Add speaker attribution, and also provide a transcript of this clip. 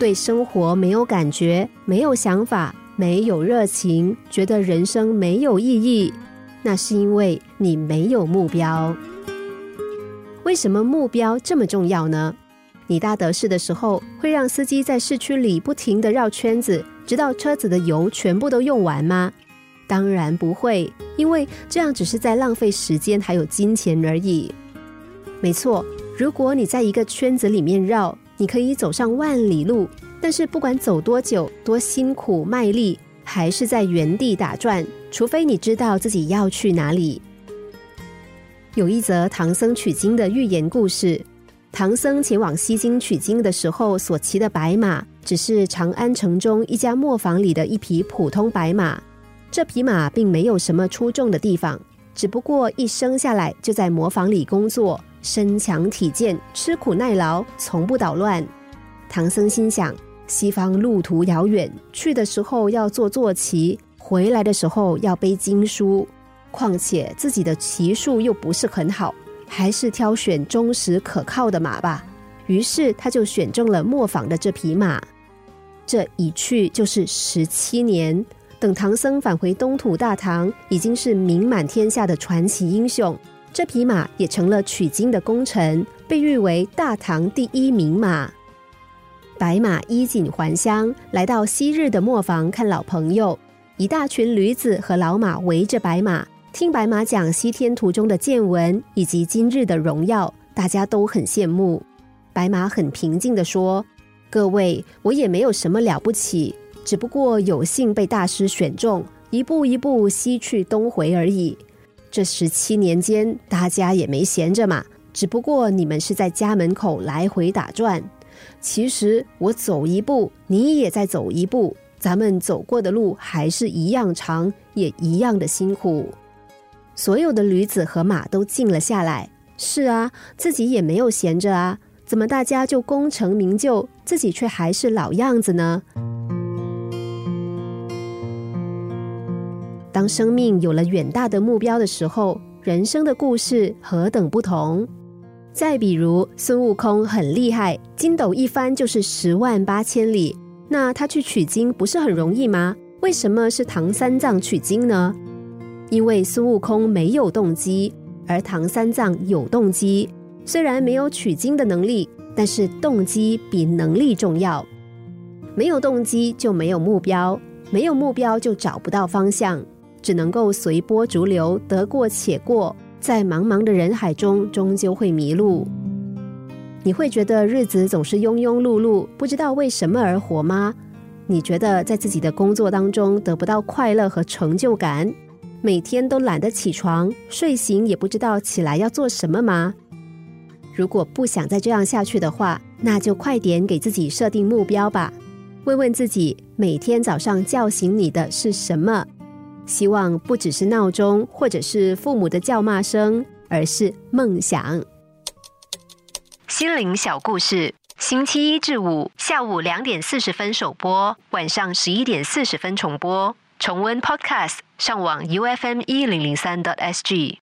Speaker 1: 对生活没有感觉、没有想法、没有热情，觉得人生没有意义，那是因为你没有目标。为什么目标这么重要呢？你大德士的时候，会让司机在市区里不停的绕圈子，直到车子的油全部都用完吗？当然不会，因为这样只是在浪费时间还有金钱而已。没错，如果你在一个圈子里面绕，你可以走上万里路，但是不管走多久、多辛苦、卖力，还是在原地打转，除非你知道自己要去哪里。有一则唐僧取经的寓言故事。唐僧前往西京取经的时候，所骑的白马只是长安城中一家磨坊里的一匹普通白马。这匹马并没有什么出众的地方，只不过一生下来就在磨坊里工作，身强体健，吃苦耐劳，从不捣乱。唐僧心想：西方路途遥远，去的时候要坐坐骑，回来的时候要背经书。况且自己的骑术又不是很好，还是挑选忠实可靠的马吧。于是他就选中了磨坊的这匹马。这一去就是十七年。等唐僧返回东土大唐，已经是名满天下的传奇英雄。这匹马也成了取经的功臣，被誉为大唐第一名马。白马衣锦还乡，来到昔日的磨坊看老朋友。一大群驴子和老马围着白马。听白马讲西天途中的见闻以及今日的荣耀，大家都很羡慕。白马很平静地说：“各位，我也没有什么了不起，只不过有幸被大师选中，一步一步西去东回而已。这十七年间，大家也没闲着嘛，只不过你们是在家门口来回打转。其实我走一步，你也在走一步，咱们走过的路还是一样长，也一样的辛苦。”所有的驴子和马都静了下来。是啊，自己也没有闲着啊，怎么大家就功成名就，自己却还是老样子呢？当生命有了远大的目标的时候，人生的故事何等不同！再比如孙悟空很厉害，筋斗一翻就是十万八千里，那他去取经不是很容易吗？为什么是唐三藏取经呢？因为孙悟空没有动机，而唐三藏有动机。虽然没有取经的能力，但是动机比能力重要。没有动机就没有目标，没有目标就找不到方向，只能够随波逐流，得过且过。在茫茫的人海中，终究会迷路。你会觉得日子总是庸庸碌碌，不知道为什么而活吗？你觉得在自己的工作当中得不到快乐和成就感？每天都懒得起床，睡醒也不知道起来要做什么吗？如果不想再这样下去的话，那就快点给自己设定目标吧。问问自己，每天早上叫醒你的是什么？希望不只是闹钟，或者是父母的叫骂声，而是梦想。心灵小故事，星期一至五下午两点四十分首播，晚上十一点四十分重播。重温 Podcast，上网 U F M 一零零三 t S G。